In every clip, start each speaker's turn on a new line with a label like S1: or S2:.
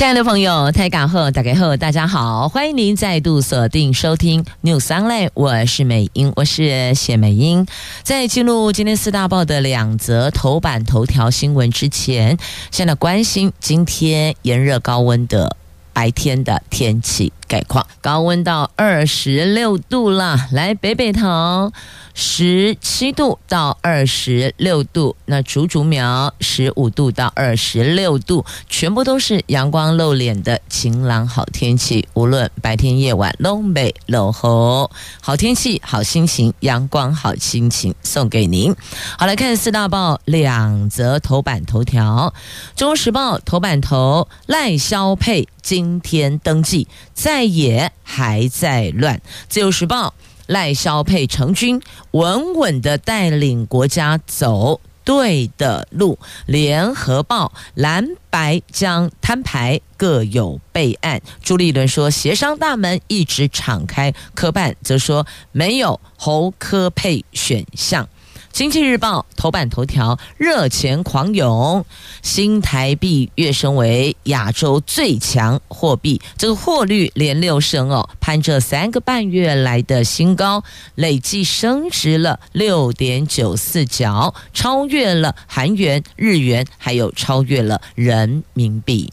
S1: 亲爱的朋友，台港后打开后，大家好，欢迎您再度锁定收听 News Online，我是美英，我是谢美英。在记录今天四大报的两则头版头条新闻之前，先来关心今天炎热高温的白天的天气概况，高温到二十六度了，来北北桃。十七度到二十六度，那竹竹苗十五度到二十六度，全部都是阳光露脸的晴朗好天气。无论白天夜晚，东北落后，好天气好心情，阳光好心情送给您。好，来看四大报两则头版头条，《中国时报》头版头赖萧配今天登记，在野还在乱，《自由时报》。赖萧配成军，稳稳的带领国家走对的路。联合报蓝白将摊牌，各有备案。朱立伦说，协商大门一直敞开。科办则说，没有侯柯配选项。经济日报头版头条：热钱狂涌，新台币跃升为亚洲最强货币，这个获率连六升哦，攀这三个半月来的新高，累计升值了六点九四角，超越了韩元、日元，还有超越了人民币。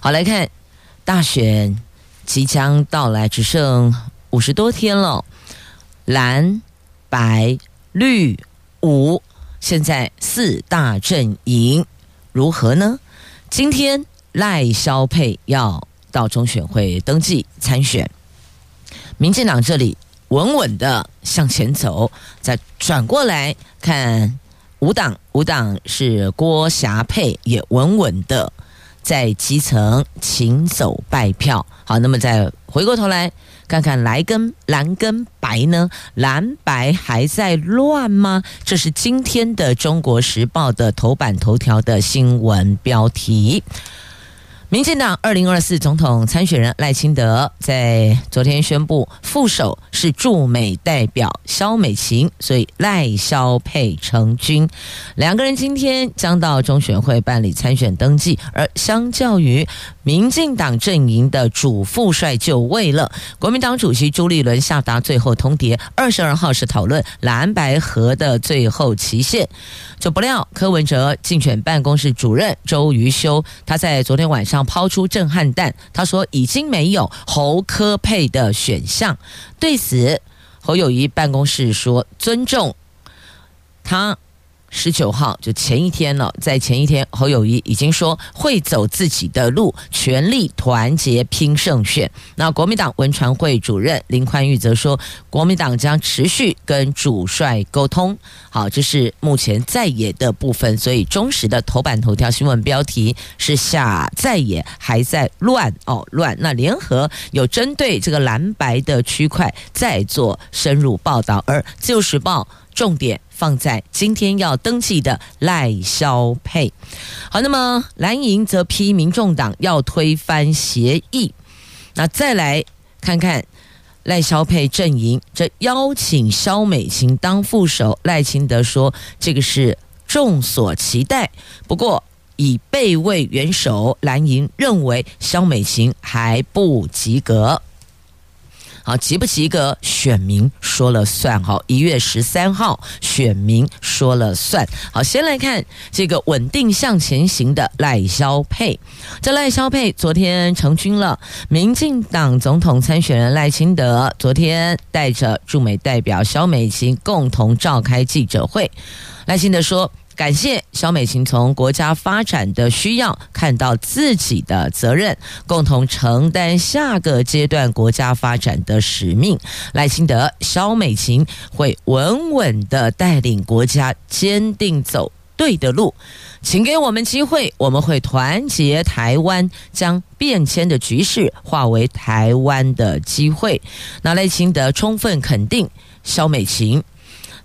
S1: 好，来看大选即将到来，只剩五十多天了，蓝、白、绿。五，现在四大阵营如何呢？今天赖萧佩要到中选会登记参选，民进党这里稳稳的向前走，再转过来看五党，五党是郭霞佩也稳稳的在基层勤走败票。好，那么再回过头来。看看蓝跟蓝跟白呢？蓝白还在乱吗？这是今天的《中国时报》的头版头条的新闻标题。民进党二零二四总统参选人赖清德在昨天宣布，副手是驻美代表萧美琴，所以赖萧配成军。两个人今天将到中选会办理参选登记。而相较于民进党阵营的主副帅就位了，国民党主席朱立伦下达最后通牒，二十二号是讨论蓝白合的最后期限。就不料柯文哲竞选办公室主任周瑜修，他在昨天晚上抛出震撼弹，他说已经没有侯科配的选项。对此，侯友谊办公室说尊重他。十九号就前一天了，在前一天，侯友谊已经说会走自己的路，全力团结拼胜选。那国民党文传会主任林宽裕则说，国民党将持续跟主帅沟通。好，这是目前在野的部分，所以中时的头版头条新闻标题是下在野还在乱哦乱。那联合有针对这个蓝白的区块再做深入报道，而自由时报重点。放在今天要登记的赖萧佩。好，那么蓝营则批民众党要推翻协议。那再来看看赖萧佩阵营，这邀请萧美琴当副手，赖清德说这个是众所期待。不过以备位元首，蓝营认为萧美琴还不及格。好，及不及格，选民说了算。好，一月十三号，选民说了算。好，先来看这个稳定向前行的赖萧配。这赖萧配昨天成军了，民进党总统参选人赖清德昨天带着驻美代表萧美琴共同召开记者会。赖清德说。感谢萧美琴从国家发展的需要看到自己的责任，共同承担下个阶段国家发展的使命。赖清德、萧美琴会稳稳的带领国家，坚定走对的路。请给我们机会，我们会团结台湾，将变迁的局势化为台湾的机会。那赖清德充分肯定萧美琴，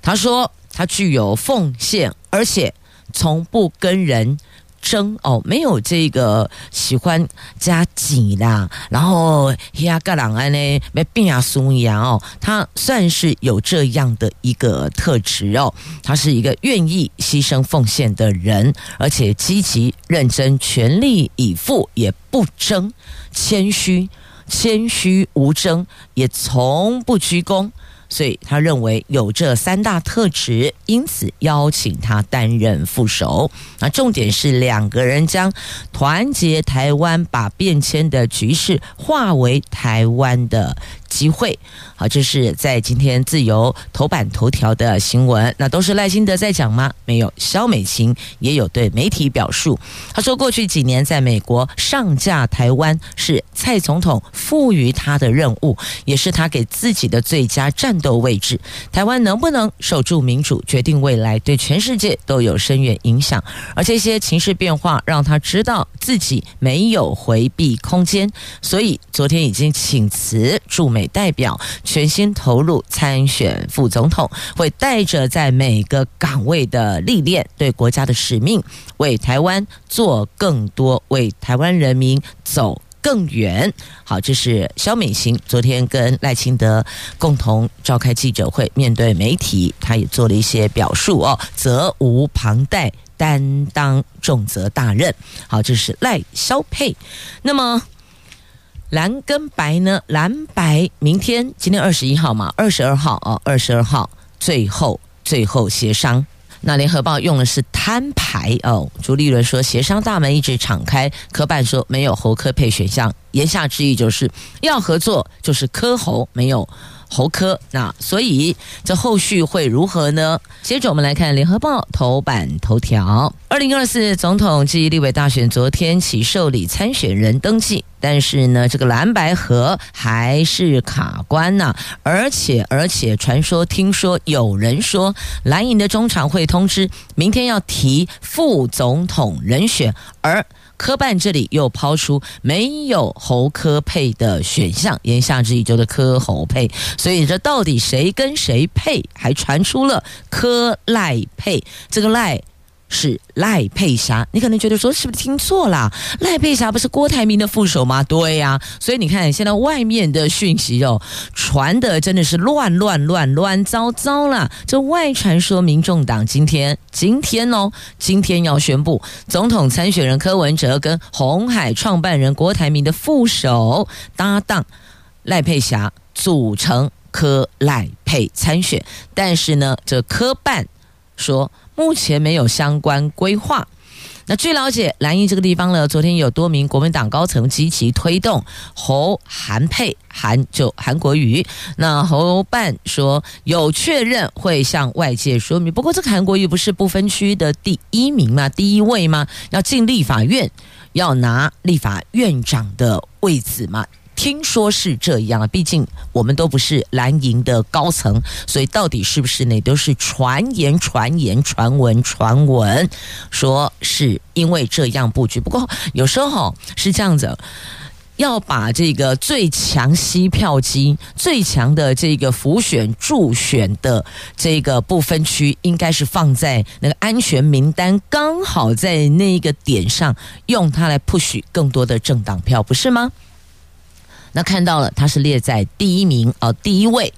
S1: 他说他具有奉献。而且从不跟人。争哦，没有这个喜欢加挤啦，然后呀，个人安呢没变啊，松扬哦，他算是有这样的一个特质哦，他是一个愿意牺牲奉献的人，而且积极认真、全力以赴，也不争，谦虚、谦虚无争，也从不居功。所以他认为有这三大特质，因此邀请他担任副手。那重点是两个人将团结台湾，把变迁的局势化为台湾的机会。好，这是在今天自由头版头条的新闻。那都是赖清德在讲吗？没有，萧美琴也有对媒体表述。他说，过去几年在美国上架台湾是蔡总统赋予他的任务，也是他给自己的最佳战斗位置。台湾能不能守住民主，决定未来，对全世界都有深远影响。而这些情势变化让他知道自己没有回避空间，所以昨天已经请辞驻美代表。全心投入参选副总统，会带着在每个岗位的历练，对国家的使命，为台湾做更多，为台湾人民走更远。好，这是萧美琴昨天跟赖清德共同召开记者会，面对媒体，他也做了一些表述哦，责无旁贷，担当重责大任。好，这是赖萧佩。那么。蓝跟白呢？蓝白明天今天二十一号嘛，二十二号哦，二十二号最后最后协商。那联合报用的是摊牌哦。朱立伦说协商大门一直敞开，科办说没有侯科配选项，言下之意就是要合作，就是科侯没有。侯科，那所以这后续会如何呢？接着我们来看《联合报》头版头条：二零二四总统暨立委大选昨天起受理参选人登记，但是呢，这个蓝白合还是卡关呐、而且，而且传说听说有人说蓝营的中常会通知明天要提副总统人选，而。科办这里又抛出没有侯科配的选项，言下之意就是科侯配，所以这到底谁跟谁配？还传出了科赖配，这个赖。是赖佩霞，你可能觉得说是不是听错了？赖佩霞不是郭台铭的副手吗？对呀、所以你看现在外面的讯息哦，传的真的是乱乱乱乱糟糟了。这外传说，民众党今天今天哦，今天要宣布总统参选人柯文哲跟红海创办人郭台铭的副手搭档赖佩霞组成柯赖佩参选，但是呢，这柯办说。目前没有相关规划。那据了解，蓝营这个地方呢，昨天有多名国民党高层积极推动侯韩佩，韩就韩国瑜。那侯办说有确认会向外界说明。不过这个韩国瑜不是不分区的第一名吗？第一位吗？要进立法院，要拿立法院长的位置吗？听说是这样啊，毕竟我们都不是蓝营的高层，所以到底是不是呢都是传言、传言、传闻、传闻，说是因为这样布局。不过有时候是这样子，要把这个最强吸票机、最强的这个浮选助选的这个不分区，应该是放在那个安全名单，刚好在那个点上，用它来 push 更多的政党票，不是吗？那看到了，他是列在第一名哦，第一位。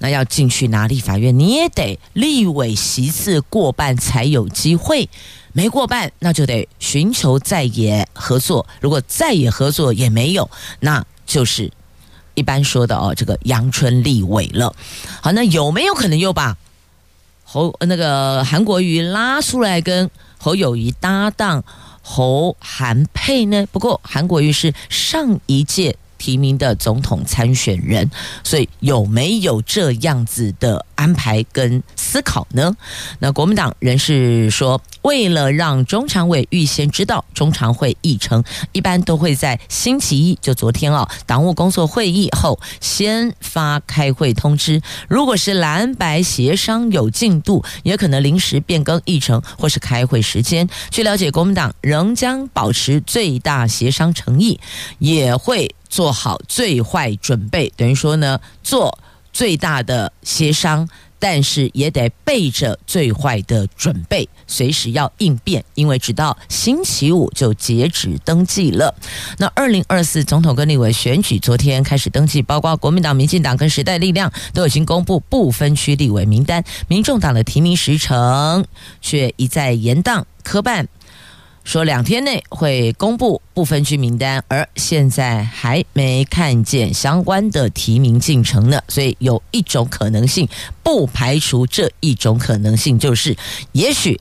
S1: 那要进去拿立法院，你也得立委席次过半才有机会，没过半，那就得寻求在野合作。如果在野合作也没有，那就是一般说的哦，这个阳春立委了。好，那有没有可能又把侯那个韩国瑜拉出来跟侯友谊搭档侯韩配呢？不过韩国瑜是上一届。提名的总统参选人，所以有没有这样子的安排跟思考呢？那国民党人士说，为了让中常委预先知道中常会议程，一般都会在星期一，就昨天哦，党务工作会议后先发开会通知。如果是蓝白协商有进度，也可能临时变更议程或是开会时间。据了解，国民党仍将保持最大协商诚意，也会。做好最坏准备，等于说呢，做最大的协商，但是也得备着最坏的准备，随时要应变，因为直到星期五就截止登记了。那二零二四总统跟立委选举昨天开始登记，包括国民党、民进党跟时代力量都已经公布不分区立委名单，民众党的提名时程却一再延宕，科办。说两天内会公布不分区名单，而现在还没看见相关的提名进程呢，所以有一种可能性，不排除这一种可能性，就是也许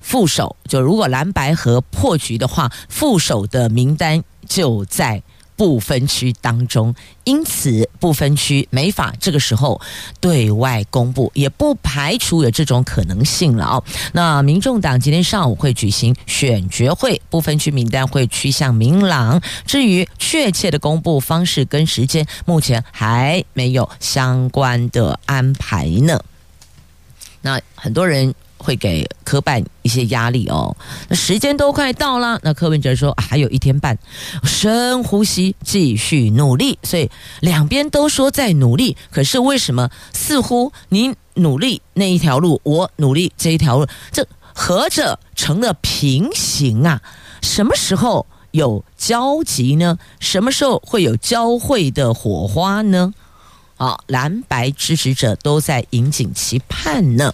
S1: 副手就如果蓝白和破局的话，副手的名单就在。不分区当中，因此不分区没法这个时候对外公布，也不排除有这种可能性了哦。那民众党今天上午会举行选决会，不分区名单会趋向明朗。至于确切的公布方式跟时间，目前还没有相关的安排呢。那很多人。会给科办一些压力哦。那时间都快到了，那柯文哲说、还有一天半，深呼吸，继续努力。所以两边都说在努力，可是为什么似乎你努力那一条路，我努力这一条路，这合着成了平行啊？什么时候有交集呢？什么时候会有交汇的火花呢？啊，蓝白支持者都在引颈期盼呢。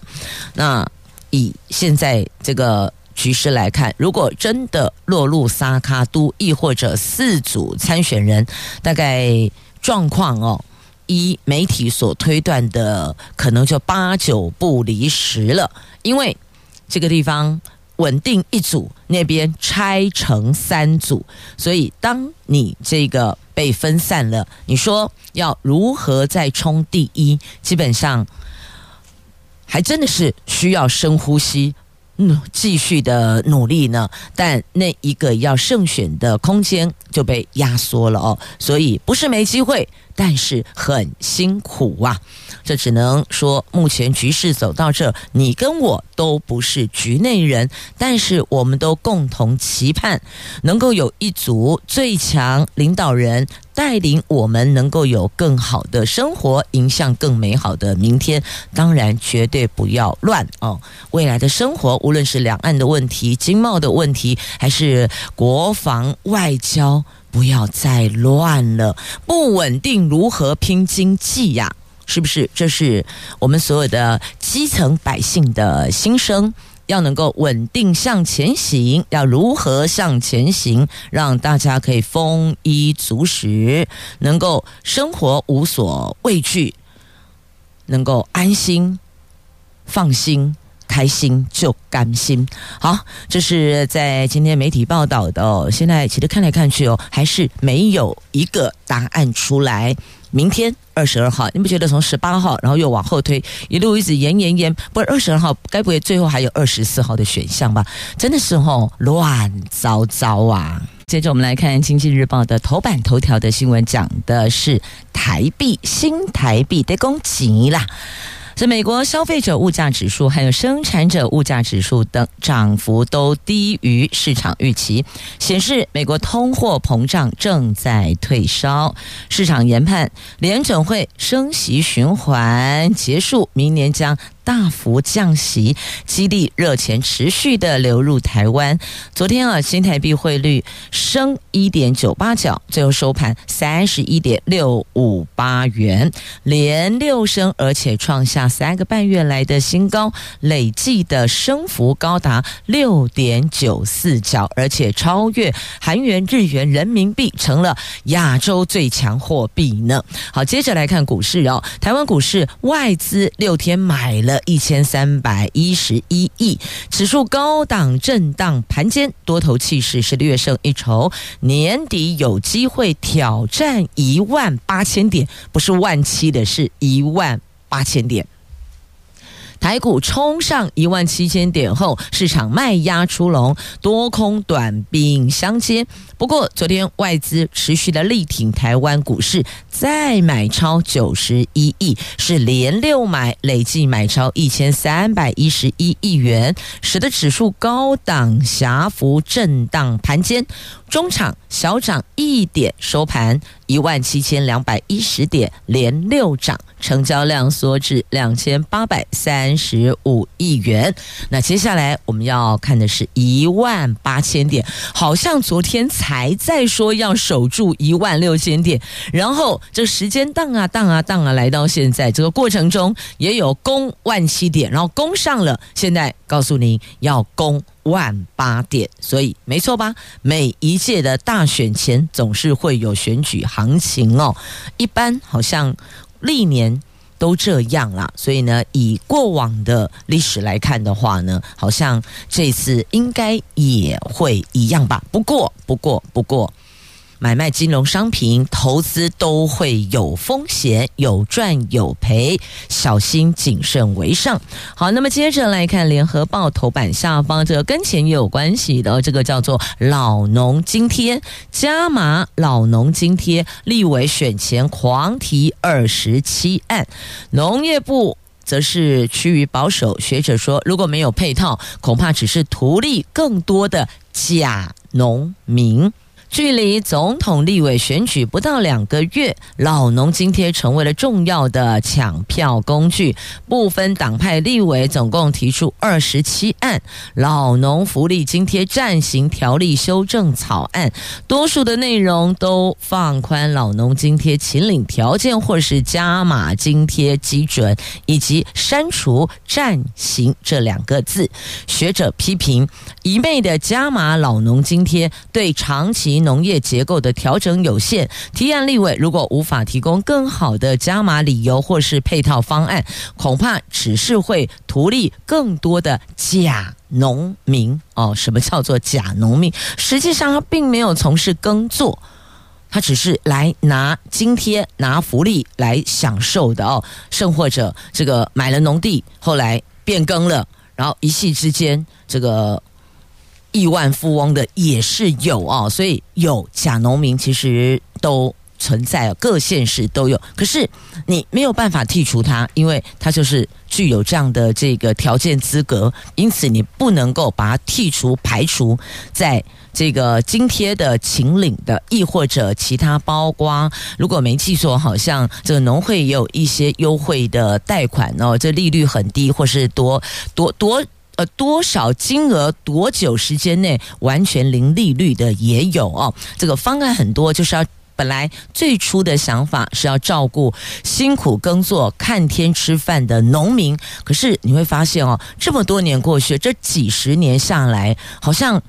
S1: 那。以现在这个局势来看，如果真的落入三脚督，亦或者四组参选人，大概状况哦，依媒体所推断的，可能就八九不离十了。因为这个地方稳定一组，那边拆成三组，所以当你这个被分散了，你说要如何再冲第一？基本上。还真的是需要深呼吸，嗯，继续的努力呢。但那一个要胜选的空间就被压缩了哦，所以不是没机会。但是很辛苦啊，这只能说目前局势走到这，你跟我都不是局内人，但是我们都共同期盼能够有一组最强领导人带领我们，能够有更好的生活，迎向更美好的明天。当然，绝对不要乱哦。未来的生活，无论是两岸的问题、经贸的问题，还是国防外交。不要再乱了，不稳定如何拼经济呀？是不是？这是我们所有的基层百姓的心声。要能够稳定向前行，要如何向前行？让大家可以丰衣足食，能够生活无所畏惧，能够安心放心。开心就甘心，好，这是在今天媒体报道的哦。现在其实看来看去哦，还是没有一个答案出来。明天二十二号，你不觉得从十八号，然后又往后推，一路一直延延延，不是二十二号，该不会最后还有二十四号的选项吧？真的是哦，乱糟糟啊！接着我们来看《经济日报》的头版头条的新闻，讲的是台币，新台币得攻击啦。在美国消费者物价指数还有生产者物价指数等涨幅都低于市场预期，显示美国通货膨胀正在退烧。市场研判联准会升息循环结束，明年将大幅降息，激励热钱持续的流入台湾。昨天啊，新台币汇率升一点九八角，最后收盘三十一点六五八元，连六升，而且创下三个半月来的新高，累计的升幅高达六点九四角，而且超越韩元、日元、人民币，成了亚洲最强货币呢。好，接着来看股市哦，台湾股市外资六天买了。一千三百一十一亿，指数高档震荡盘间，多头气势是略胜一筹，年底有机会挑战一万八千点，不是万七的，是一万八千点。台股冲上一万七千点后，市场卖压出笼，多空短兵相接。不过，昨天外资持续的力挺台湾股市，再买超九十一亿，是连六买，累计买超一千三百一十一亿元，使得指数高档狭幅震荡盘间，中场小涨一点，收盘一万七千两百一十点，连六涨，成交量缩至两千八百三十五亿元。那接下来我们要看的是一万八千点，好像昨天才在说要守住一万六千点，然后这时间荡啊荡啊荡啊，来到现在这个过程中也有攻万七点，然后攻上了，现在告诉您要攻。万八点，所以没错吧？每一届的大选前总是会有选举行情哦，一般好像历年都这样啦。所以呢，以过往的历史来看的话呢，好像这次应该也会一样吧。不过，不过，不过。买卖金融商品，投资都会有风险，有赚有赔，小心谨慎为上。好，那么接着来看《联合报》头版下方，这个跟钱也有关系的，这个叫做老农津贴加码，老农津贴立委选前狂提二十七案，农业部则是趋于保守。学者说，如果没有配套，恐怕只是图利更多的假农民。距离总统、立委选举不到两个月，老农津贴成为了重要的抢票工具。不分党派立委总共提出二十七案老农福利津贴暂行条例修正草案，多数的内容都放宽老农津贴请领条件或是加码津贴基准，以及删除暂行这两个字。学者批评一味的加码老农津贴对长期。农业结构的调整有限，提案立委如果无法提供更好的加码理由或是配套方案，恐怕只是会图利更多的假农民哦。什么叫做假农民？实际上他并没有从事耕作，他只是来拿津贴、拿福利来享受的哦。甚或者这个买了农地，后来变更了，然后一夕之间这个。亿万富翁的也是有啊，所以有假农民其实都存在，各县市都有。可是你没有办法剔除它，因为它就是具有这样的这个条件资格，因此你不能够把它剔除、排除在这个津贴的请领的，亦或者其他包括。如果没记错，好像这个农会也有一些优惠的贷款哦，这利率很低，或是多多多。呃，多少金额多久时间内完全零利率的也有哦。这个方案很多，就是要本来最初的想法是要照顾辛苦耕作、看天吃饭的农民。可是你会发现哦，这么多年过去，这几十年下来，好像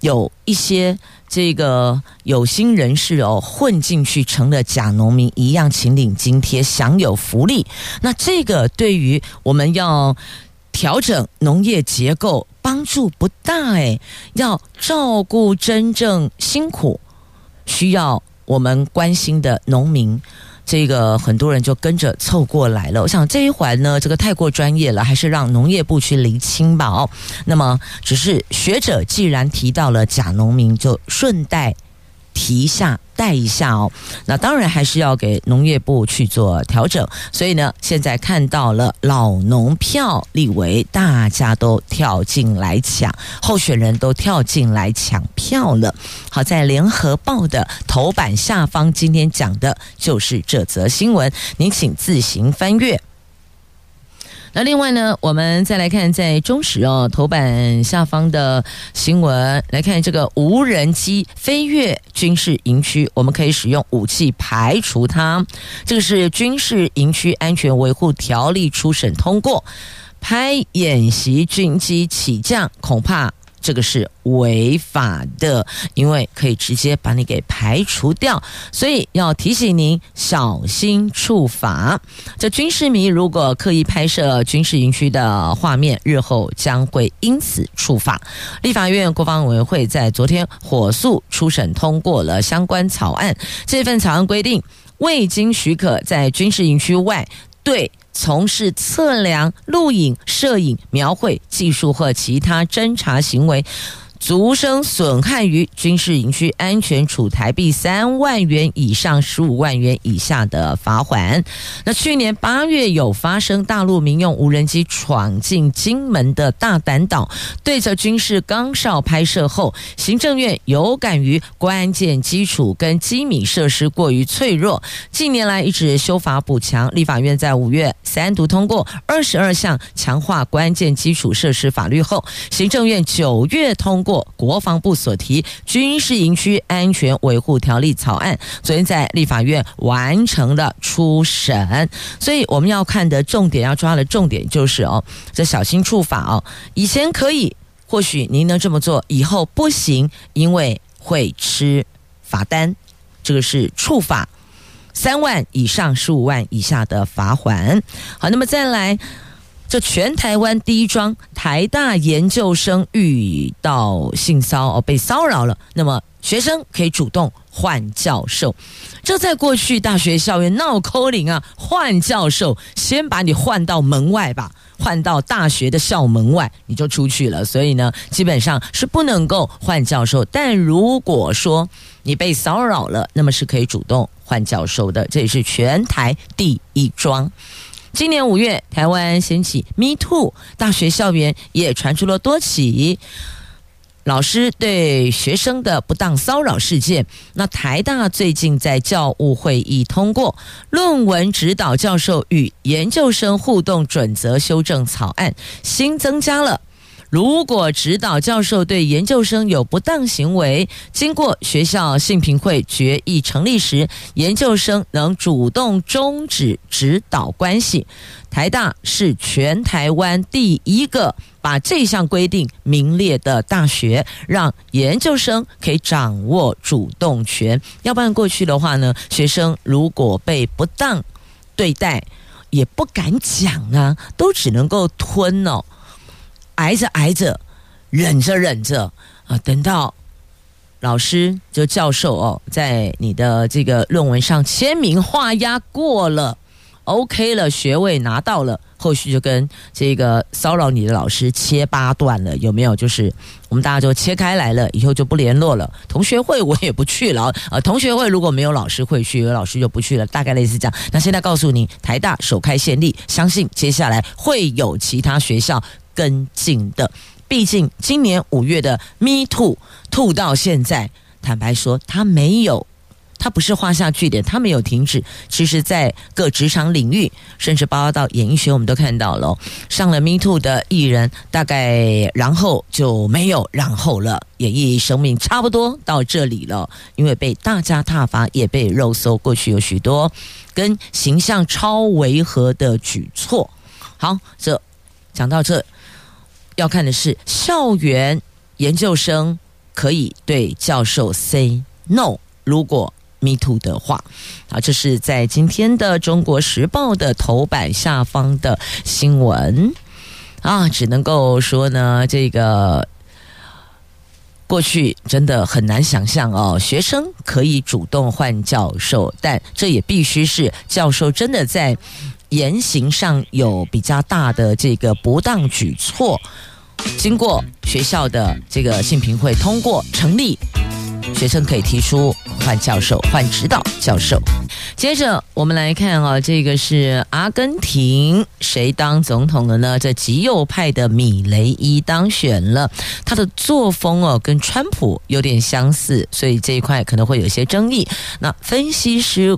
S1: 有一些这个有心人士哦混进去，成了假农民一样，请领津贴，享有福利。那这个对于我们要。调整农业结构帮助不大诶，要照顾真正辛苦需要我们关心的农民，这个很多人就跟着凑过来了。我想这一环呢，这个太过专业了，还是让农业部去厘清吧。哦，那么只是学者既然提到了假农民，就顺带。提一下，带一下哦。那当然还是要给农业部去做调整。所以呢，现在看到了老农票立委，大家都跳进来抢，候选人都跳进来抢票了。好在联合报的头版下方，今天讲的就是这则新闻，您请自行翻阅。那另外呢，我们再来看在中时哦头版下方的新闻，来看这个无人机飞越军事营区，我们可以使用武器排除它。这个是军事营区安全维护条例初审通过，拍演习军机起降，恐怕。这个是违法的，因为可以直接把你给排除掉，所以要提醒您小心触法。这军事迷如果刻意拍摄军事营区的画面，日后将会因此触法。立法院国防委员会在昨天火速初审通过了相关草案，这份草案规定，未经许可在军事营区外对。从事测量、录影、摄影、描绘技术或其他侦查行为，足生损害于军事营区安全，处台币三万元以上十五万元以下的罚锾。那去年八月有发生大陆民用无人机闯进金门的大胆岛，对着军事岗哨拍摄后，行政院有感于关键基础跟机密设施过于脆弱，近年来一直修法补强。立法院在五月三读通过二十二项强化关键基础设施法律后，行政院九月通过。国防部所提军事营区安全维护条例草案，昨天在立法院完成了初审。所以我们要看的重点，要抓的重点就是哦，这小心触法哦，以前可以，或许您能这么做，以后不行，因为会吃罚单。这个是触法，三万以上十五万以下的罚款。好，那么再来。这全台湾第一桩台大研究生遇到性骚扰被骚扰了，那么学生可以主动换教授。这在过去大学校园闹扣零啊，换教授先把你换到门外吧，换到大学的校门外你就出去了。所以呢，基本上是不能够换教授。但如果说你被骚扰了，那么是可以主动换教授的。这也是全台第一桩。今年五月，台湾掀起 Me Too，大学校园也传出了多起老师对学生的不当骚扰事件。那台大最近在教务会议通过论文指导教授与研究生互动准则修正草案，新增加了。如果指导教授对研究生有不当行为，经过学校信评会决议成立时，研究生能主动终止指导关系。台大是全台湾第一个把这项规定名列的大学，让研究生可以掌握主动权。要不然过去的话呢，学生如果被不当对待，也不敢讲啊，都只能够吞哦。挨着挨着，忍着忍着啊，等到老师就教授哦，在你的这个论文上签名画押过了，OK 了，学位拿到了，后续就跟这个骚扰你的老师切八段了，有没有？就是我们大家就切开来了，以后就不联络了。同学会我也不去了啊，同学会如果没有老师会去，有老师就不去了，大概类似这样。那现在告诉你，台大首开先例，相信接下来会有其他学校。跟进的，毕竟今年五月的 Me Too 吐到现在，坦白说，他没有，他不是画下句点，他没有停止。其实，在各职场领域，甚至包括到演艺学，我们都看到了上了 Me Too 的艺人，大概然后就没有然后了，演艺生命差不多到这里了，因为被大家挞伐，也被肉搜。过去有许多跟形象超违和的举措。好，这讲到这。要看的是校园研究生可以对教授 say no，如果 me too 的话，啊，这是在今天的《中国时报》的头版下方的新闻啊，只能够说呢，这个过去真的很难想象哦，学生可以主动换教授，但这也必须是教授真的在。言行上有比较大的这个不当举措，经过学校的这个信评会通过成立，学生可以提出换教授、换指导教授。接着我们来看啊，这个是阿根廷谁当总统了呢？这极右派的米雷伊当选了，他的作风哦跟川普有点相似，所以这一块可能会有些争议。那分析师。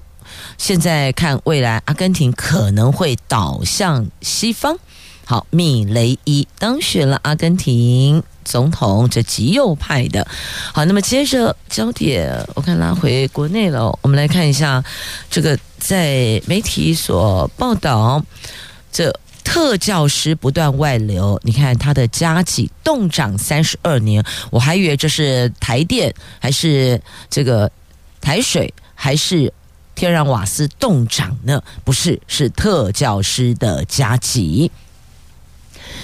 S1: 现在看未来，阿根廷可能会倒向西方。好，米雷伊当选了阿根廷总统，这极右派的。好，那么接着焦点，我看拉回国内了。我们来看一下这个在媒体所报道，这特教师不断外流。你看他的加给冻涨三十二年，我还以为这是台电还是这个台水还是。天然瓦斯冻涨呢？不是，是特教师的加急。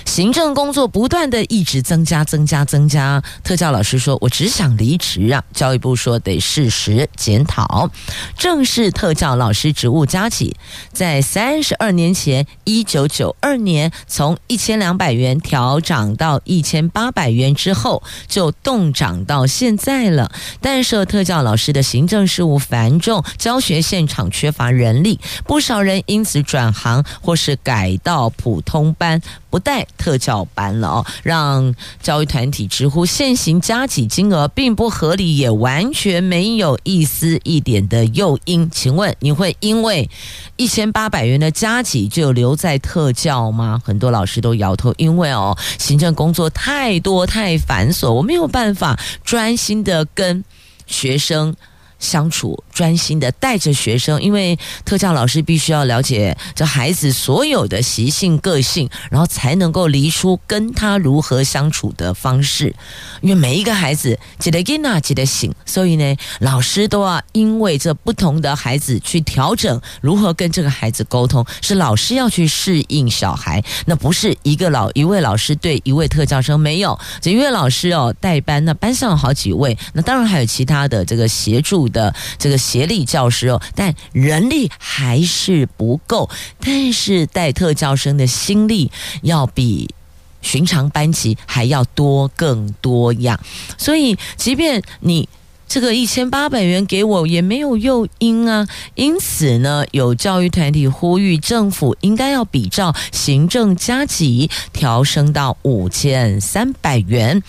S1: 行政工作不断的一直增加、增加、增加。特教老师说：“我只想离职啊！”教育部说：“得适时检讨。”正式特教老师职务加起，在三十二年前，一九九二年从一千两百元调涨到一千八百元之后，就冻涨到现在了。但是特教老师的行政事务繁重，教学现场缺乏人力，不少人因此转行或是改到普通班。不带特教班了哦，让教育团体直呼现行加给金额并不合理，也完全没有一丝一点的诱因。请问你会因为一千八百元的加给就留在特教吗？很多老师都摇头，因为哦，行政工作太多太繁琐，我没有办法专心的跟学生相处，专心的带着学生，因为特教老师必须要了解这孩子所有的习性、个性，然后才能够离出跟他如何相处的方式。因为每一个孩子记得跟啊，记得醒，所以呢，老师都要因为这不同的孩子去调整如何跟这个孩子沟通，是老师要去适应小孩，那不是一个老一位老师对一位特教生，没有这一位老师哦带班，那班上有好几位，那当然还有其他的这个协助的这个协力教师哦，但人力还是不够。但是带特教生的心力要比寻常班级还要多更多样，所以即便你。这个一千八百元给我也没有诱因啊，因此呢，有教育团体呼吁政府应该要比照行政加给调升到五千三百元。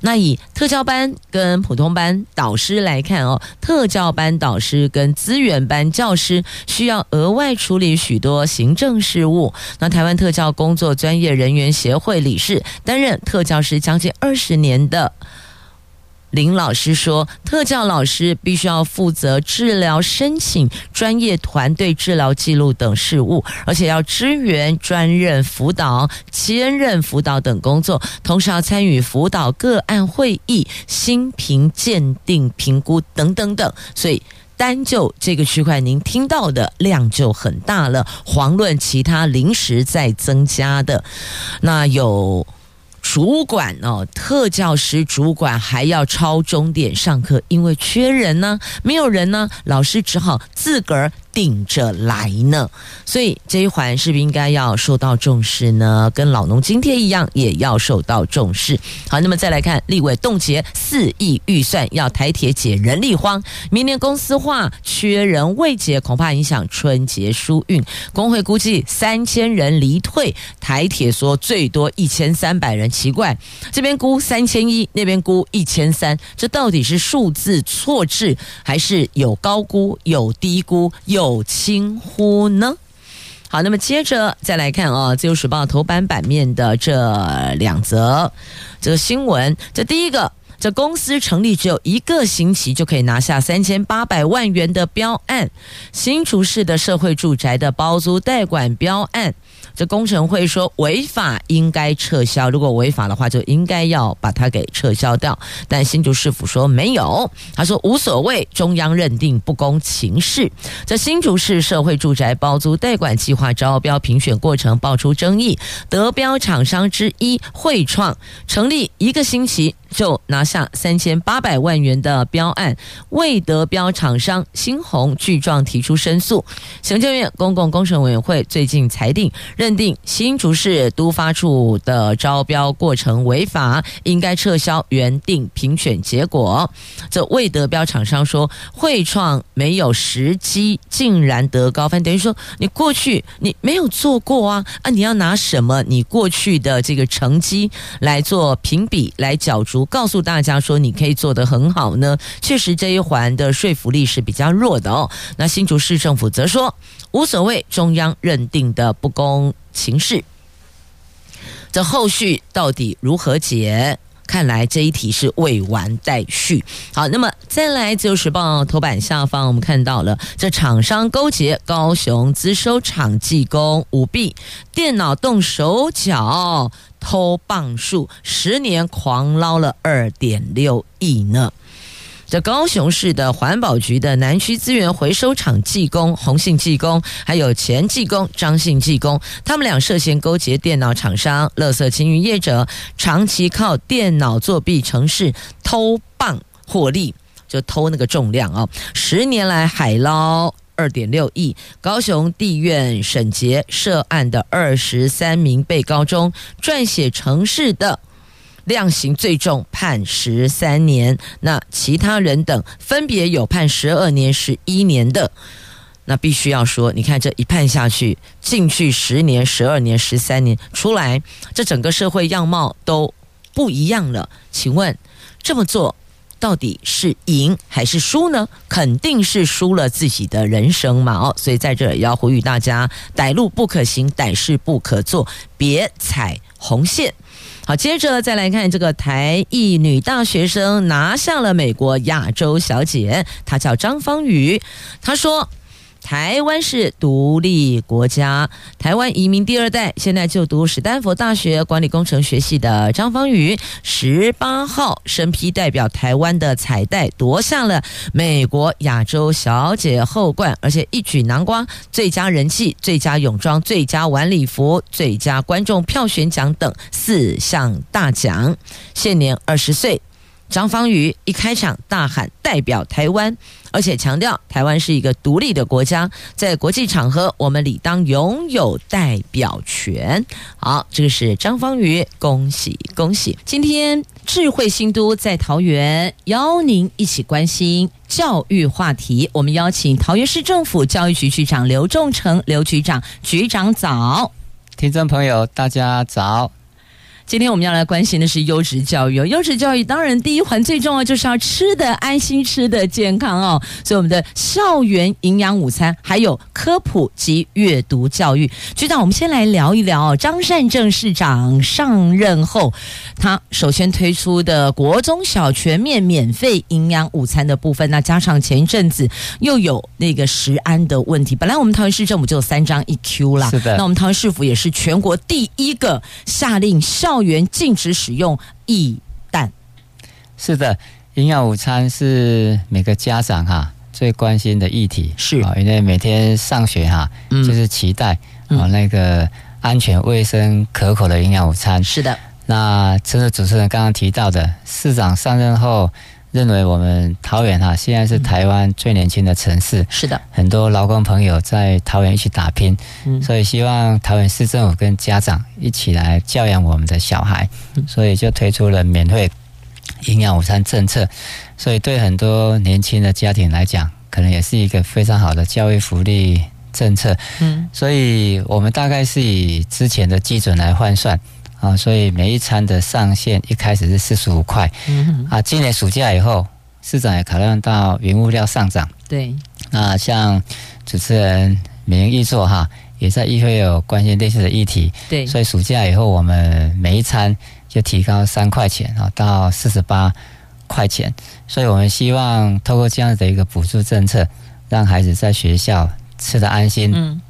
S1: 那以特教班跟普通班导师来看哦，特教班导师跟资源班教师需要额外处理许多行政事务。那台湾特教工作专业人员协会理事，担任特教师将近二十年的。林老师说，特教老师必须要负责治疗申请、专业团队治疗记录等事务，而且要支援专任辅导、兼任辅导等工作，同时要参与辅导个案会议、心评鉴定、评估等等等。所以，单就这个区块，您听到的量就很大了。遑论其他临时在增加的，那有。主管哦，特教师主管还要超钟点上课，因为缺人呢，没有人呢，老师只好自个儿。顶着来呢，所以这一环是不是应该要受到重视呢？跟老农津贴一样，也要受到重视。好，那么再来看立委冻结四亿预算，要台铁解人力荒，明年公司化缺人未解，恐怕影响春节疏运。工会估计三千人离退，台铁说最多一千三百人，奇怪，这边估三千一，那边估一千三，这到底是数字错置，还是有高估、有低估、有？有轻忽呢？好，那么接着再来看啊，《自由时报》头版版面的这两则这个新闻。这第一个，这公司成立只有一个星期就可以拿下三千八百万元的标案，新竹市的社会住宅的包租代管标案。这工程会说违法应该撤销，如果违法的话就应该要把它给撤销掉。但新竹市府说没有，他说无所谓，中央认定不公情势。这新竹市社会住宅包租代管计划招标评选过程爆出争议，得标厂商之一汇创成立一个星期。就拿下三千八百万元的标案，未得标厂商新鸿具状提出申诉。行政院公共工程委员会最近裁定，认定新竹市都发处的招标过程违法，应该撤销原定评选结果。这未得标厂商说，汇创没有时机，竟然得高分，等于说你过去你没有做过啊啊！你要拿什么？你过去的这个成绩来做评比，来角逐？告诉大家说，你可以做得很好呢。确实这一环的说服力是比较弱的哦。那新竹市政府则说无所谓，中央认定的不公情势。这后续到底如何解？看来这一题是未完待续。好，那么再来《自由时报》头版下方，我们看到了这厂商勾结高雄资收厂技工舞弊，电脑动手脚。偷棒数，十年狂捞了二点六亿呢。这高雄市的环保局的南区资源回收厂技工洪姓技工，还有前技工张姓技工，他们俩涉嫌勾结电脑厂商、垃圾清运业者，长期靠电脑作弊城市偷磅获利，就偷那个重量、哦！十年来海捞二点六亿。高雄地院审结涉案的二十三名被告中，撰写城市的。量刑最重判十三年，那其他人等分别有判十二年、十一年的。那必须要说，你看这一判下去，进去十年、十二年、十三年，出来这整个社会样貌都不一样了。请问这么做到底是赢还是输呢？肯定是输了自己的人生嘛！哦，所以在这也要呼吁大家：歹路不可行，歹事不可做，别踩红线。好，接着再来看这个台裔女大学生拿下了美国亚洲小姐，她叫张芳雨，她说。台湾是独立国家，台湾移民第二代，现在就读史丹佛大学管理工程学系的张芳予，十八号身披代表台湾的彩带，夺下了美国亚洲小姐后冠，而且一举囊括最佳人气、最佳泳装、最佳晚礼服、最佳观众票选奖等四项大奖，现年二十岁。张芳予一开场大喊代表台湾，而且强调台湾是一个独立的国家，在国际场合我们理当拥有代表权。好，这个是张芳予，恭喜恭喜！今天智慧新都在桃园，邀您一起关心教育话题。我们邀请桃园市政府教育局局长刘仲成刘局长，局长早，
S2: 听众朋友大家早。
S1: 今天我们要来关心的是优质教育哦，优质教育当然第一环最重要就是要吃得安心、吃得健康哦。所以我们的校园营养午餐，还有科普及阅读教育，局长，我们先来聊一聊哦。张善政市长上任后，他首先推出的国中小全面免费营养午餐的部分，那加上前一阵子又有那个食安的问题，本来我们桃园市政府就有三张一 Q 啦，
S2: 是的。
S1: 那我们桃园市府也是全国第一个下令校校园禁止使用液氮。
S2: 是的，营养午餐是每个家长哈最关心的议题，
S1: 是
S2: 啊，因为每天上学哈，就是期待啊那个安全、卫生、可口的营养午餐。
S1: 是的，
S2: 那正如主持人刚刚提到的，市长上任后。认为我们桃园哈现在是台湾最年轻的城市，
S1: 是的，
S2: 很多劳工朋友在桃园一起打拼，
S1: 嗯，
S2: 所以希望桃园市政府跟家长一起来教养我们的小孩，所以就推出了免费营养午餐政策，所以对很多年轻的家庭来讲，可能也是一个非常好的教育福利政策，嗯，所以我们大概是以之前的基准来换算。啊，所以每一餐的上限一开始是四十五块，嗯，啊，今年暑假以后，市长也考量到原物料上涨，
S1: 对，
S2: 那像主持人美英议座哈，也在议会有关心类似的议题，
S1: 对，
S2: 所以暑假以后我们每一餐就提高三块钱啊，到四十八块钱，所以我们希望透过这样的一个补助政策，让孩子在学校吃的安心，嗯，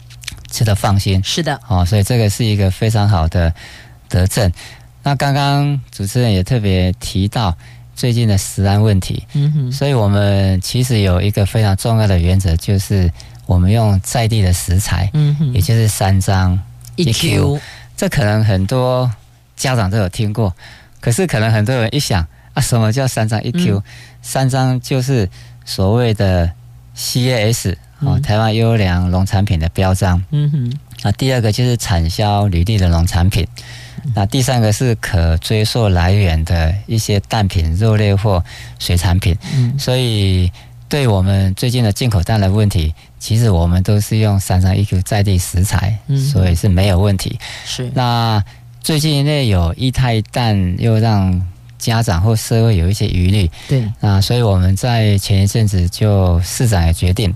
S2: 吃的放心，
S1: 是的，
S2: 哦，所以这个是一个非常好的。德政，那刚刚主持人也特别提到最近的食安问题，嗯哼，所以我们其实有一个非常重要的原则，就是我们用在地的食材，嗯哼，也就是三张一 Q，这可能很多家长都有听过，可是可能很多人一想啊，什么叫三张一 Q？三张就是所谓的 CAS 哦，台湾优良农产品的标章，嗯哼，那第二个就是产销履历的农产品。那第三个是可追溯来源的一些蛋品、肉类或水产品。嗯，所以对我们最近的进口蛋的问题，其实我们都是用三三一 Q 在地食材，所以是没有问题。是。那最近因为有液态蛋，又让家长或社会有一些疑虑。对。那所以我们在前一阵子就市长也决定，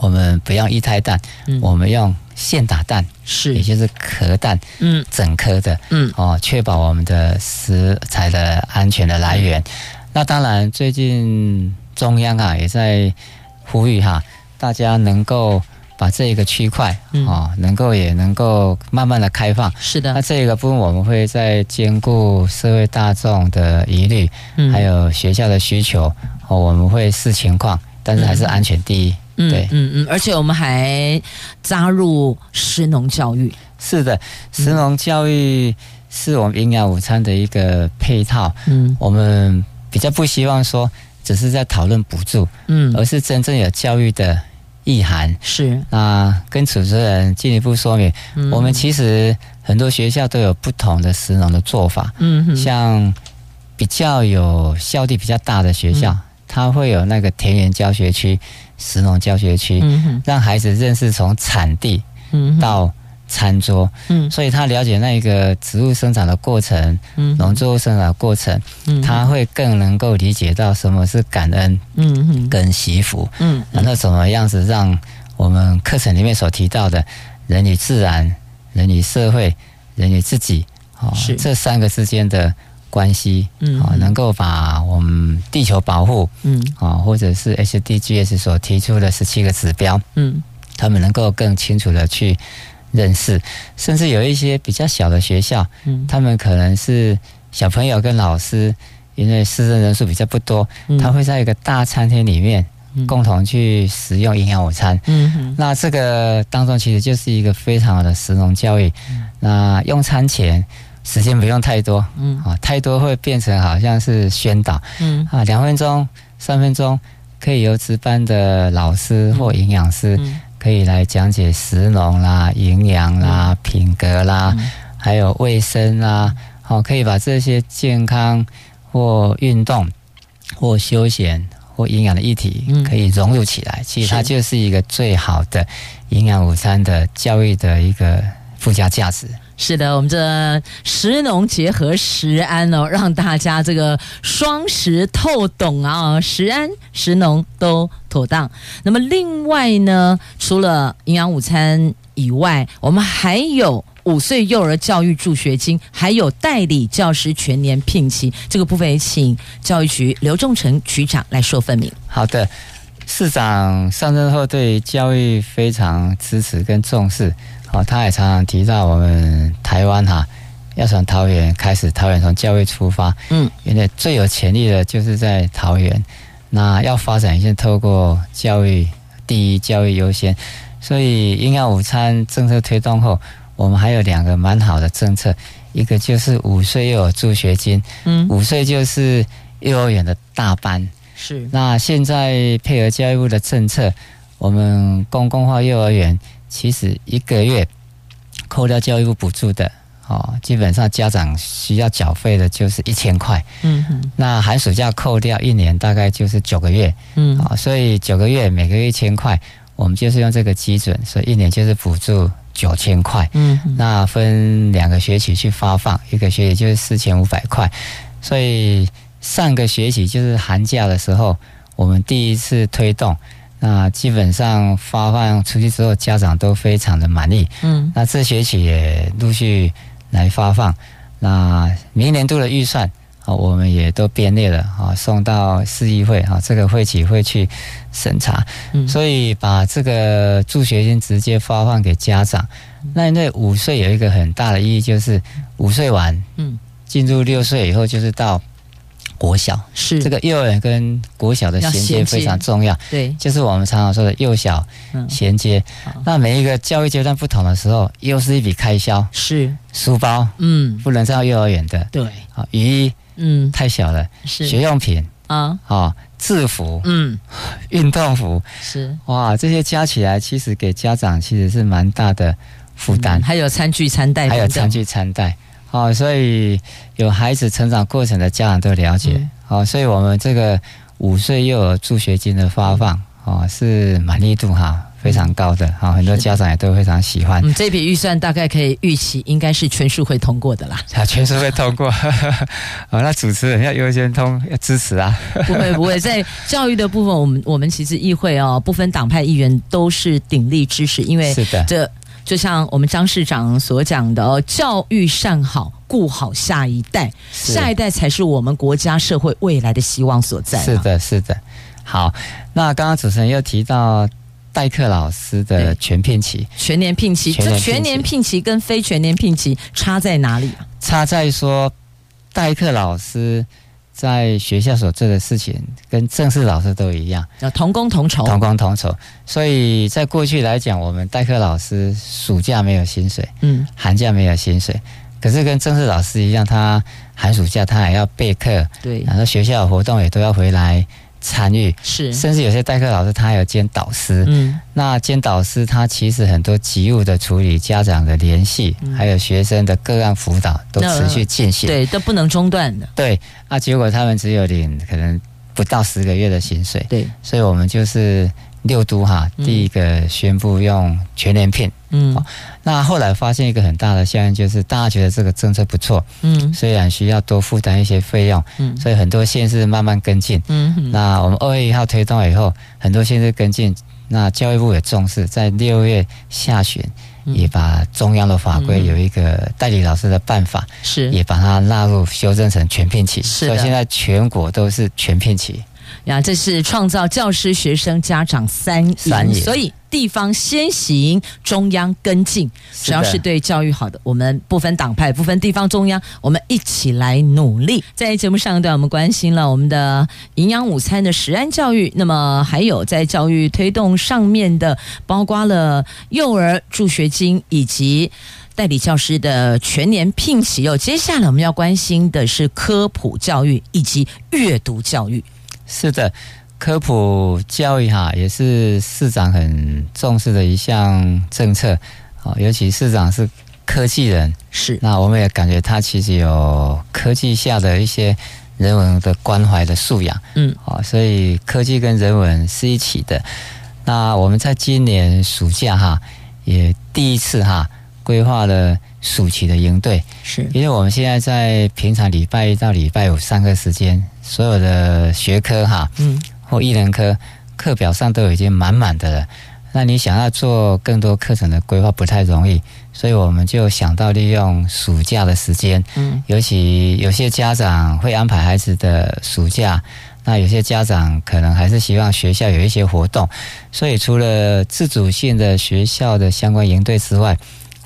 S2: 我们不用液态蛋，我们用。现打蛋是，也就是壳蛋，嗯，整颗的，嗯，哦，确保我们的食材的安全的来源。那当然，最近中央啊也在呼吁哈，大家能够把这一个区块，哦，能够也能够慢慢的开放。是的。那这个部分我们会在兼顾社会大众的疑虑，嗯还有学校的需求，哦，我们会视情况，但是还是安全第一。
S3: 嗯、
S2: 对，
S3: 嗯嗯，而且我们还加入食农教育。
S2: 是的，食农教育是我们营养午餐的一个配套。嗯，我们比较不希望说只是在讨论补助，嗯，而是真正有教育的意涵。是，那跟主持人进一步说明，嗯、我们其实很多学校都有不同的食农的做法。嗯哼，像比较有效率比较大的学校，嗯、它会有那个田园教学区。石农教学区，让孩子认识从产地到餐桌，嗯，所以他了解那个植物生长的过程，嗯，农作物生长的过程，嗯，他会更能够理解到什么是感恩，嗯跟惜福，嗯，然后怎么样子让我们课程里面所提到的人与自然、人与社会、人与自己，哦，这三个之间的。关系，嗯，啊，能够把我们地球保护，嗯，啊，或者是 SDGs 所提出的十七个指标，嗯，他们能够更清楚的去认识，甚至有一些比较小的学校，嗯，他们可能是小朋友跟老师，因为师生人数比较不多，嗯，他会在一个大餐厅里面共同去食用营养午餐，嗯哼，那这个当中其实就是一个非常好的食农教育，嗯，那用餐前。时间不用太多，嗯。啊，太多会变成好像是宣导，嗯。啊，两分钟、三分钟可以由值班的老师或营养师可以来讲解食农啦、营养啦、品格啦，还有卫生啦，好，可以把这些健康或运动或休闲或营养的议题可以融入起来，其实它就是一个最好的营养午餐的教育的一个附加价值。
S3: 是的，我们这食农结合食安哦，让大家这个双食透懂啊，食安、食农都妥当。那么另外呢，除了营养午餐以外，我们还有五岁幼儿教育助学金，还有代理教师全年聘期。这个部分也请教育局刘仲成局长来说分明。
S2: 好的，市长上任后对教育非常支持跟重视。哦，他也常常提到我们台湾哈，要从桃园开始，桃园从教育出发，嗯，原来最有潜力的就是在桃园，那要发展先透过教育第一，教育优先，所以营养午餐政策推动后，我们还有两个蛮好的政策，一个就是五岁又有助学金，嗯，五岁就是幼儿园的大班，是，那现在配合教育部的政策，我们公共化幼儿园。其实一个月扣掉教育部补助的哦，基本上家长需要缴费的就是一千块。嗯哼，那寒暑假扣掉一年大概就是九个月。嗯，啊，所以九个月每个月一千块，我们就是用这个基准，所以一年就是补助九千块。嗯，那分两个学期去发放，一个学期就是四千五百块。所以上个学期就是寒假的时候，我们第一次推动。那基本上发放出去之后，家长都非常的满意。嗯，那这学期也陆续来发放。那明年度的预算啊，我们也都编列了啊，送到市议会啊，这个会企会去审查。嗯，所以把这个助学金直接发放给家长。那因为五岁有一个很大的意义，就是五岁完，嗯，进入六岁以后就是到。国小。是。这个幼儿园跟国小的衔接非常重要，对，就是我们常常说的幼小衔接。嗯、那每一个教育阶段不同的时候，又是一笔开销，是。书包，嗯，不能上幼儿园的，对，啊，雨衣，嗯，太小了，是。学用品啊，啊，制服，嗯，运动服是。哇，这些加起来其实给家长其实是蛮大的负担，
S3: 嗯，还有餐具餐袋，
S2: 还有餐具餐袋。好，所以有孩子成长过程的家长都了解。好，所以我们这个五岁幼儿助学金的发放，哦，是满意度哈非常高的。好，很多家长也都非常喜欢。
S3: 嗯，这笔预算大概可以预期，应该是全数会通过的啦。
S2: 啊，全数会通过。好，那主持人要优先通，要支持啊。
S3: 不会不会，在教育的部分，我们我们其实议会哦，不分党派议员都是鼎力支持，因为是的这。就像我们张市长所讲的哦，教育善好，顾好下一代，下一代才是我们国家社会未来的希望所在。
S2: 是的，是的。好，那刚刚主持人又提到代课老师的全聘期、
S3: 全年聘期，这全年聘期跟非全年聘期差在哪里？
S2: 啊差在说代课老师在学校所做的事情跟正式老师都一样，
S1: 要同工同酬，
S2: 同工同酬。所以在过去来讲，我们代课老师暑假没有薪水，嗯，寒假没有薪水。可是跟正式老师一样，他寒暑假他还要备课，
S1: 对，
S2: 然后学校的活动也都要回来。参与。
S1: 是，
S2: 甚至有些代课老师他还有兼导师，嗯，那兼导师他其实很多急务的处理、家长的联系，嗯、还有学生的个案辅导都持续进行，
S1: 对，都不能中断的。
S2: 对，那结果他们只有领可能不到十个月的薪水，
S1: 对，
S2: 所以我们就是。六都哈，第一个宣布用全年聘，嗯，那后来发现一个很大的效应，就是大家觉得这个政策不错，嗯，虽然需要多负担一些费用，嗯，所以很多县市慢慢跟进，嗯，那我们二月一号推动以后，很多县市跟进，那教育部也重视，在六月下旬也把中央的法规有一个代理老师的办法，是。也把它纳入修正成全聘期，是，所以现在全国都是全聘期。
S1: 呀，这是创造教师、学生、家长三赢，所以地方先行，中央跟进。只要是对教育好的，我们不分党派、不分地方、中央，我们一起来努力。在节目上段，我们关心了我们的营养午餐的食安教育，那么还有在教育推动上面的，包括了幼儿助学金以及代理教师的全年聘期。哦接下来我们要关心的是科普教育以及阅读教育。
S2: 是的，科普教育哈也是市长很重视的一项政策啊，尤其市长是科技人，
S1: 是。
S2: 那我们也感觉他其实有科技下的一些人文的关怀的素养，嗯，啊，所以科技跟人文是一起的。那我们在今年暑假哈也第一次哈规划了暑期的营队，是因为我们现在在平常礼拜一到礼拜五上课时间。所有的学科哈，嗯，或艺能科课表上都已经满满的了。那你想要做更多课程的规划不太容易，所以我们就想到利用暑假的时间，嗯，尤其有些家长会安排孩子的暑假，那有些家长可能还是希望学校有一些活动，所以除了自主性的学校的相关营队之外，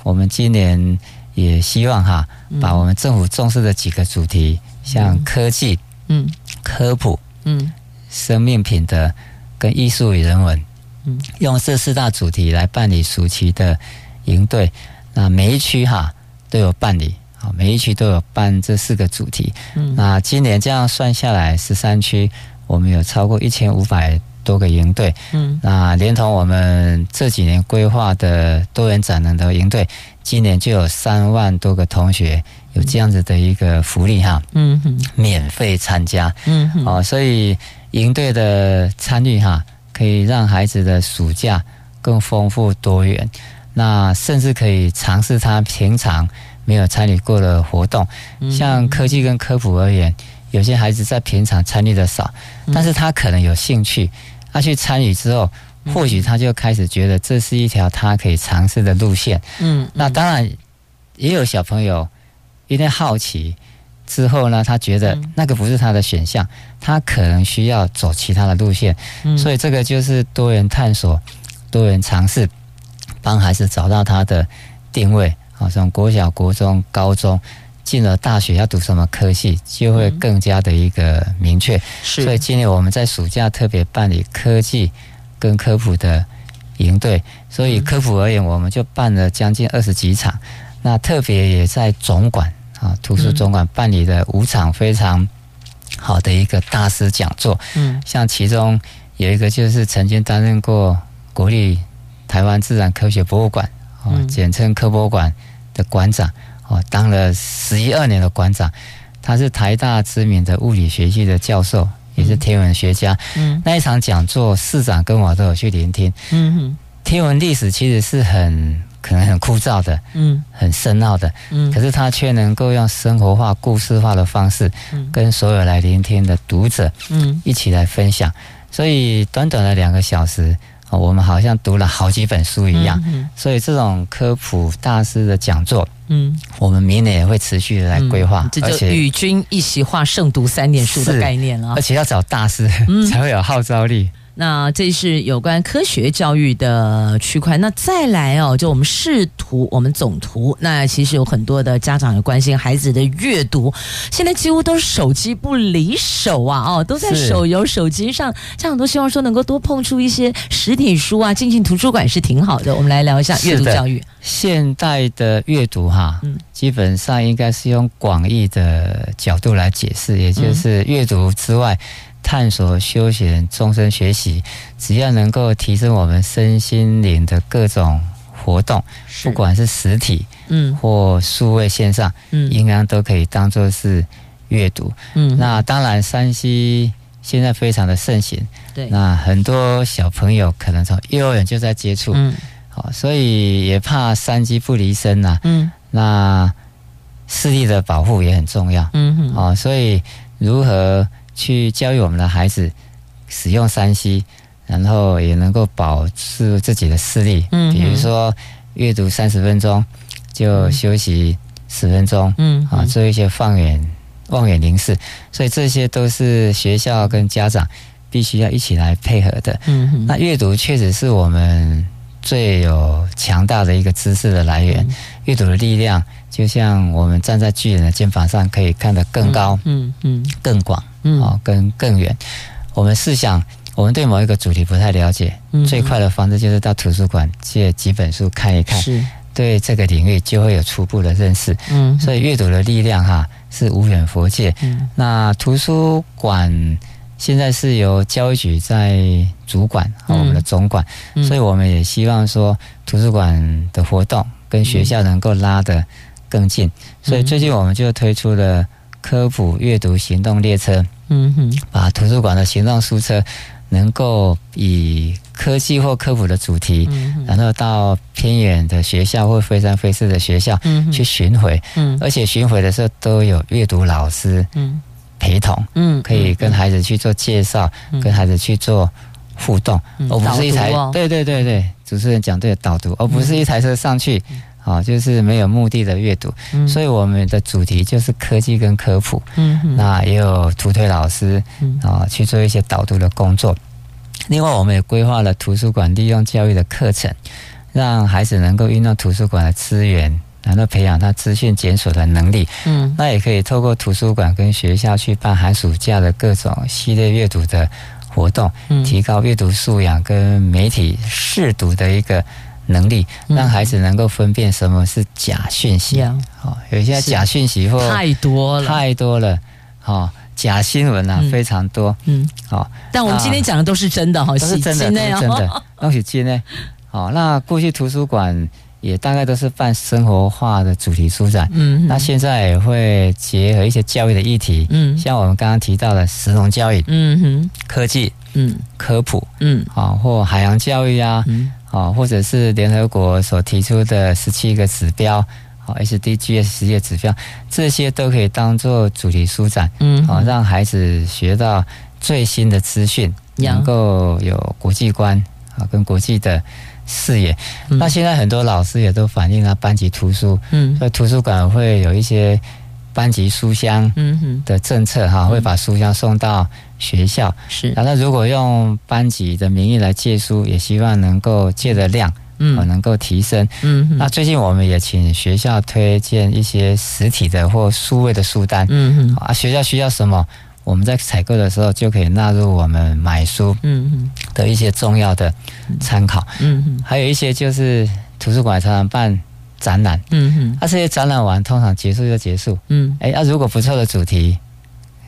S2: 我们今年也希望哈，把我们政府重视的几个主题，像科技。嗯，科普，嗯，生命品德跟艺术与人文，嗯，用这四大主题来办理暑期的营队。那每一区哈都有办理，啊，每一区都有办这四个主题。嗯，那今年这样算下来，十三区我们有超过一千五百多个营队。嗯，那连同我们这几年规划的多元展能的营队，今年就有三万多个同学。有这样子的一个福利哈，嗯。哼，免费参加，嗯哼，哦，所以营队的参与哈，可以让孩子的暑假更丰富多元，那甚至可以尝试他平常没有参与过的活动，像科技跟科普而言，有些孩子在平常参与的少，但是他可能有兴趣，他去参与之后，或许他就开始觉得这是一条他可以尝试的路线，嗯，那当然也有小朋友。有点好奇，之后呢，他觉得那个不是他的选项，他可能需要走其他的路线，嗯所以这个就是多元探索、多元尝试，帮孩子找到他的定位。好，从国小、国中、高中进了大学要读什么科系，就会更加的一个明确。所以今年我们在暑假特别办理科技跟科普的营队，所以科普而言，我们就办了将近二十几场。那特别也在总馆啊，图书总馆办理的五场非常好的一个大师讲座。嗯，像其中有一个就是曾经担任过国立台湾自然科学博物馆哦，简称科博馆的馆长哦，当了十一二年的馆长。他是台大知名的物理学系的教授，也是天文学家。嗯，那一场讲座，市长跟我都有去聆听。嗯哼，天文历史其实是很。可能很枯燥的，嗯，很深奥的，嗯，可是他却能够用生活化、故事化的方式，嗯，跟所有来聆听的读者，嗯，一起来分享。所以短短的两个小时，我们好像读了好几本书一样。嗯，所以这种科普大师的讲座，嗯，我们明年也会持续的来规划，
S1: 这就与君一席话，胜读三年书的概念了。
S2: 而且要找大师，才会有号召力。
S3: 那这是有关科学教育的区块。那再来哦，就我们视图，我们总图。那其实有很多的家长也关心孩子的阅读，现在几乎都是手机不离手啊！哦，都在手游手机上。家长都希望说能够多碰触一些实体书啊，进进图书馆是挺好的。我们来聊一下阅读教育。
S2: 现代的阅读哈，嗯，基本上应该是用广义的角度来解释，也就是阅读之外。探索、休闲、终身学习，只要能够提升我们身心灵的各种活动，不管是实体，嗯，或数位线上，嗯，应该都可以当做是阅读。嗯，那当然山西现在非常的盛行，对，那很多小朋友可能从幼儿园就在接触，嗯，好，所以也怕三机不离身呐，嗯，那视力的保护也很重要，嗯哼，好，所以如何？去教育我们的孩子使用三 C，然后也能够保持自己的视力。嗯，比如说阅读三十分钟，就休息十分钟。嗯，啊，做一些放远望远凝视。所以这些都是学校跟家长必须要一起来配合的。嗯哼，那阅读确实是我们最有强大的一个知识的来源。阅读的力量，就像我们站在巨人的肩膀上，可以看得更高。嗯嗯，更广。嗯，好，跟更远。我们试想，我们对某一个主题不太了解，嗯、最快的方式就是到图书馆借几本书看一看，是对这个领域就会有初步的认识。嗯，所以阅读的力量哈是无远佛界。嗯，那图书馆现在是由教育局在主管和我们的总管，嗯、所以我们也希望说图书馆的活动跟学校能够拉得更近。所以最近我们就推出了。科普阅读行动列车，嗯哼，把图书馆的行动书车能够以科技或科普的主题，嗯，然后到偏远的学校或非山非市的学校，嗯，去巡回，嗯，而且巡回的时候都有阅读老师，嗯，陪同，嗯，可以跟孩子去做介绍，嗯，跟孩子去做互动，而不是一台，哦，对对对对，主持人讲对的导读，而不是一台车上去。啊，就是没有目的的阅读，嗯、所以我们的主题就是科技跟科普。嗯，那也有图推老师啊去做一些导读的工作。另外，我们也规划了图书馆利用教育的课程，让孩子能够运用图书馆的资源，然后培养他资讯检索的能力。嗯，那也可以透过图书馆跟学校去办寒暑假的各种系列阅读的活动，提高阅读素养跟媒体试读的一个。能力让孩子能够分辨什么是假讯息，好，有一些假讯息或
S3: 太多了，
S2: 太多了，好，假新闻啊非常多，嗯，好，
S3: 但我们今天讲的都是真的，哈，
S2: 都是真的，都是真的，都是真的，好，那过去图书馆也大概都是办生活化的主题书展，嗯，那现在也会结合一些教育的议题，嗯，像我们刚刚提到的石农教育，嗯哼，科技，嗯，科普，嗯，好，或海洋教育啊，嗯。啊，或者是联合国所提出的十七个指标，好 SDGs 十七个指标，这些都可以当做主题书展，嗯，好让孩子学到最新的资讯，能够有国际观啊，跟国际的视野。嗯、那现在很多老师也都反映了班级图书，嗯，所以图书馆会有一些班级书香的政策，哈，会把书香送到。学校是，然后如果用班级的名义来借书，也希望能够借的量，嗯，能够提升，嗯哼。那最近我们也请学校推荐一些实体的或数位的书单，嗯嗯。啊，学校需要什么，我们在采购的时候就可以纳入我们买书，嗯嗯的一些重要的参考，嗯嗯。还有一些就是图书馆常常办展览，嗯哼。那这些展览完通常结束就结束，嗯。哎，那如果不错的主题，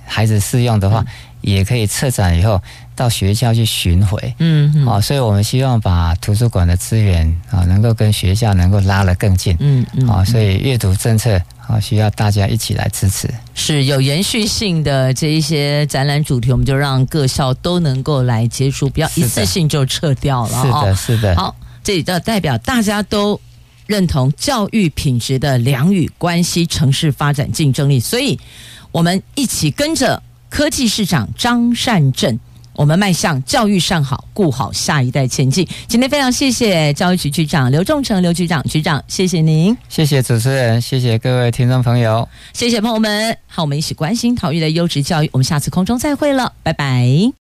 S2: 孩子适用的话。也可以策展以后到学校去巡回，嗯，好，所以我们希望把图书馆的资源啊，能够跟学校能够拉得更近，嗯嗯，啊，所以阅读政策啊，需要大家一起来支持。
S3: 是有延续性的这一些展览主题，我们就让各校都能够来接触，不要一次性就撤掉了。
S2: 是的，是的。
S3: 好，这里就代表大家都认同教育品质的良与关系，城市发展竞争力，所以我们一起跟着。科技市长张善政，我们迈向教育上好，顾好下一代前进。今天非常谢谢教育局局长刘仲成刘局长，局长谢谢您，
S2: 谢谢主持人，谢谢各位听众朋友，
S3: 谢谢朋友们，好，我们一起关心桃园的优质教育，我们下次空中再会了，拜拜。